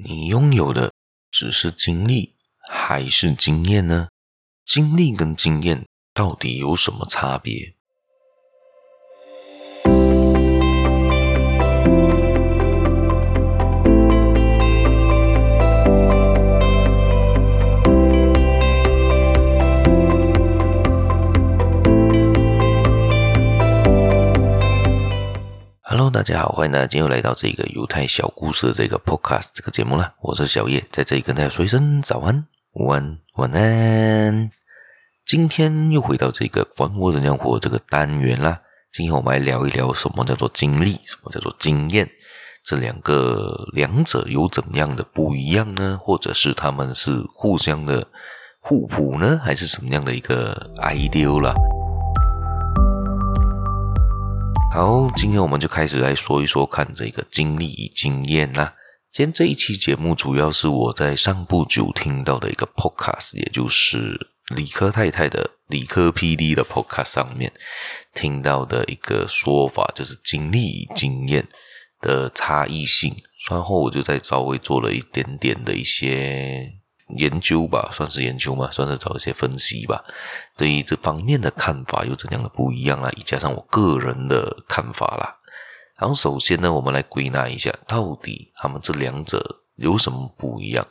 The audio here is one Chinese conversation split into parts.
你拥有的只是经历还是经验呢？经历跟经验到底有什么差别？大家好，欢迎大家今天又来到这个犹太小故事的这个 podcast 这个节目了。我是小叶，在这里跟大家说一声早安、午安、晚安。今天又回到这个管我怎样活这个单元啦。今天我们来聊一聊什么叫做经历，什么叫做经验，这两个两者有怎么样的不一样呢？或者是他们是互相的互补呢，还是什么样的一个 idea 啦？好，今天我们就开始来说一说看这个经历与经验啦。今天这一期节目主要是我在上不久听到的一个 podcast，也就是理科太太的理科 PD 的 podcast 上面听到的一个说法，就是经历与经验的差异性。然后我就在稍微做了一点点的一些。研究吧，算是研究嘛，算是找一些分析吧。对于这方面的看法有怎样的不一样啊？以加上我个人的看法啦。然后首先呢，我们来归纳一下，到底他们这两者有什么不一样？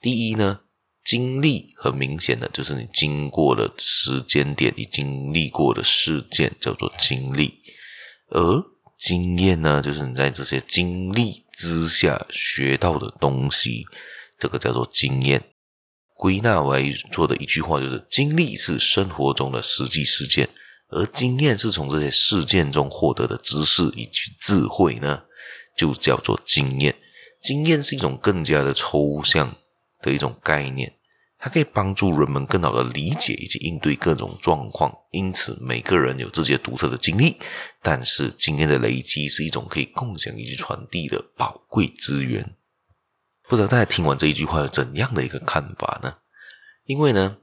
第一呢，经历很明显的就是你经过的时间点，你经历过的事件叫做经历，而经验呢，就是你在这些经历之下学到的东西，这个叫做经验。归纳为做的一句话就是：经历是生活中的实际事件，而经验是从这些事件中获得的知识以及智慧呢，就叫做经验。经验是一种更加的抽象的一种概念，它可以帮助人们更好的理解以及应对各种状况。因此，每个人有自己的独特的经历，但是经验的累积是一种可以共享以及传递的宝贵资源。不知道大家听完这一句话有怎样的一个看法呢？因为呢，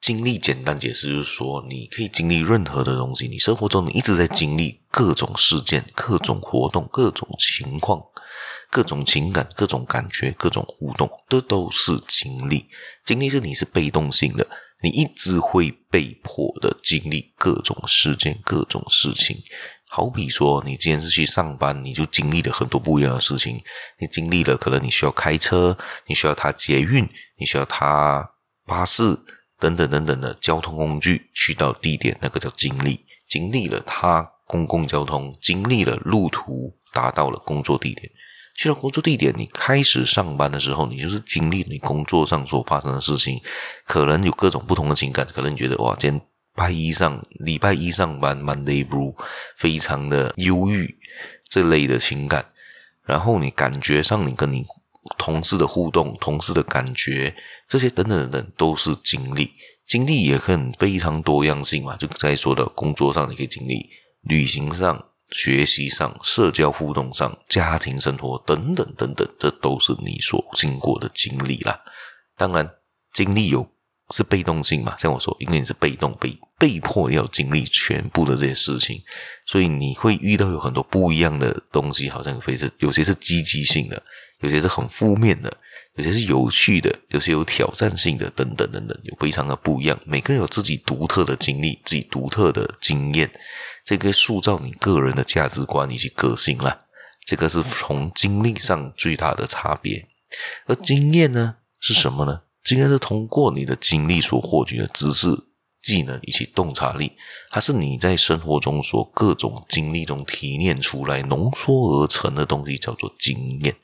经历简单解释就是说，你可以经历任何的东西，你生活中你一直在经历各种事件、各种活动、各种情况、各种情感、各种感觉、各种互动，这都是经历。经历是你是被动性的，你一直会被迫的经历各种事件、各种事情。好比说，你今天是去上班，你就经历了很多不一样的事情。你经历了，可能你需要开车，你需要他捷运，你需要他巴士等等等等的交通工具去到地点，那个叫经历。经历了他公共交通，经历了路途达到了工作地点。去到工作地点，你开始上班的时候，你就是经历你工作上所发生的事情，可能有各种不同的情感，可能你觉得哇，今天。拜一上礼拜一上班，Monday Blue，非常的忧郁这类的情感，然后你感觉上你跟你同事的互动、同事的感觉，这些等等等等都是经历，经历也很非常多样性嘛。就在说的工作上你可以经历，旅行上、学习上、社交互动上、家庭生活等等等等，这都是你所经过的经历啦。当然，经历有。是被动性嘛？像我说，因为你是被动，被被迫要经历全部的这些事情，所以你会遇到有很多不一样的东西，好像非是有些是积极性的，有些是很负面的，有些是有趣的，有些有挑战性的，等等等等，有非常的不一样。每个人有自己独特的经历，自己独特的经验，这个塑造你个人的价值观以及个性啦。这个是从经历上最大的差别，而经验呢，是什么呢？经验是通过你的经历所获取的知识、技能以及洞察力，它是你在生活中所各种经历中提炼出来、浓缩而成的东西，叫做经验。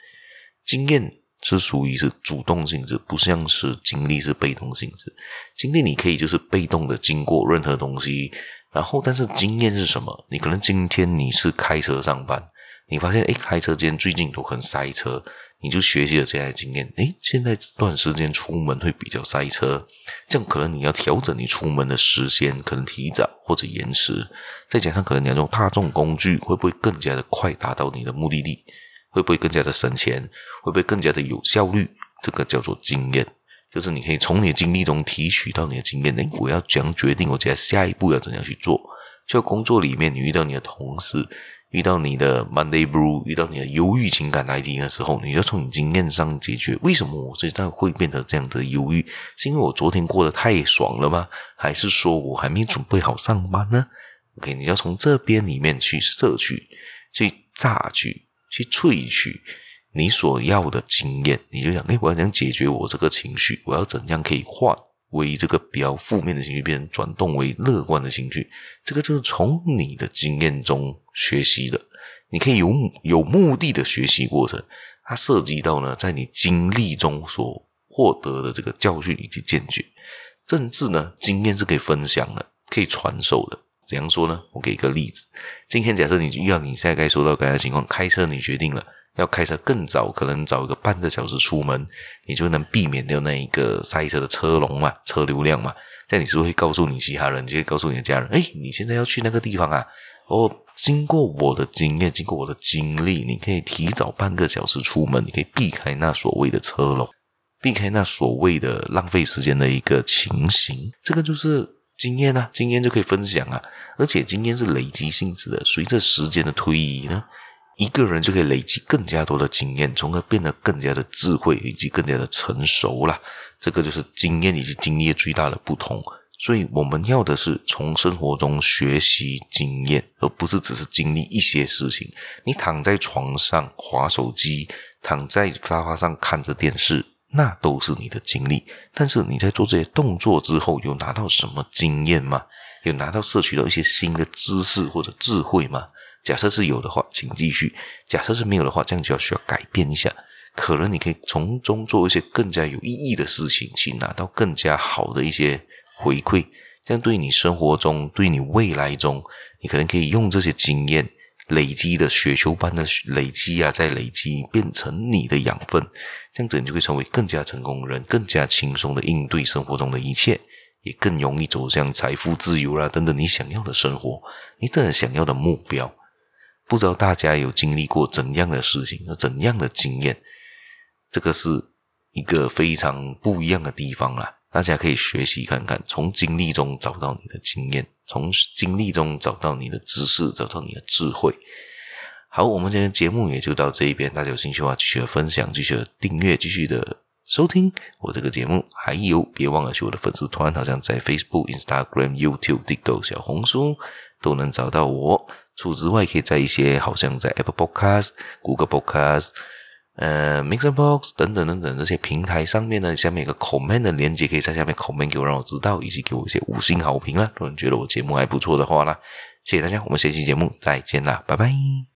经验是属于是主动性质，不像是经历是被动性质。经历你可以就是被动的经过任何东西，然后但是经验是什么？你可能今天你是开车上班，你发现诶，开车间最近都很塞车。你就学习了这样的经验，诶，现在这段时间出门会比较塞车，这样可能你要调整你出门的时间，可能提早或者延迟，再加上可能你要用大众工具，会不会更加的快达到你的目的地？会不会更加的省钱？会不会更加的有效率？这个叫做经验，就是你可以从你的经历中提取到你的经验。诶，我要怎样决定？我接下来下一步要怎样去做？就工作里面，你遇到你的同事，遇到你的 Monday Blue，遇到你的忧郁情感来临的时候，你要从你经验上解决。为什么我现在会变得这样的忧郁？是因为我昨天过得太爽了吗？还是说我还没准备好上班呢？OK，你要从这边里面去摄取、去榨取、去萃取你所要的经验。你就想，哎，我要想解决我这个情绪，我要怎样可以换？为这个比较负面的情绪变成转动为乐观的情绪，这个就是从你的经验中学习的。你可以有有目的的学习过程，它涉及到呢，在你经历中所获得的这个教训以及见解。甚至呢，经验是可以分享的，可以传授的。怎样说呢？我给一个例子。今天假设你遇到你现在该说到该的情况，开车你决定了。要开车更早，可能早一个半个小时出门，你就能避免掉那一个塞车的车龙嘛，车流量嘛。这样你是不是会告诉你其他人，你就会告诉你的家人，诶，你现在要去那个地方啊？哦，经过我的经验，经过我的经历，你可以提早半个小时出门，你可以避开那所谓的车龙，避开那所谓的浪费时间的一个情形。这个就是经验啊，经验就可以分享啊，而且经验是累积性质的，随着时间的推移呢。一个人就可以累积更加多的经验，从而变得更加的智慧以及更加的成熟了。这个就是经验以及经验最大的不同。所以我们要的是从生活中学习经验，而不是只是经历一些事情。你躺在床上滑手机，躺在沙发上看着电视，那都是你的经历。但是你在做这些动作之后，有拿到什么经验吗？有拿到摄取到一些新的知识或者智慧吗？假设是有的话，请继续；假设是没有的话，这样就要需要改变一下。可能你可以从中做一些更加有意义的事情，去拿到更加好的一些回馈。这样对你生活中、对你未来中，你可能可以用这些经验累积的雪球般的累积啊，再累积变成你的养分。这样子你就会成为更加成功的人，更加轻松的应对生活中的一切，也更容易走向财富自由啦等等你想要的生活，你真的想要的目标。不知道大家有经历过怎样的事情，有怎样的经验？这个是一个非常不一样的地方啦。大家可以学习看看，从经历中找到你的经验，从经历中找到你的知识，找到你的智慧。好，我们今天节目也就到这一边。大家有兴趣的话，继续的分享，继续的订阅，继续的收听我这个节目。还有，别忘了去我的粉丝团，好像在 Facebook、Instagram、YouTube、TikTok、小红书都能找到我。除此之外，可以在一些好像在 Apple Podcast、Google Podcast、呃 Mixerbox 等等等等这些平台上面呢，下面有个 comment 的链接，可以在下面 comment 给我，让我知道，以及给我一些五星好评啦。如果你觉得我节目还不错的话啦，谢谢大家，我们下期节目再见啦，拜拜。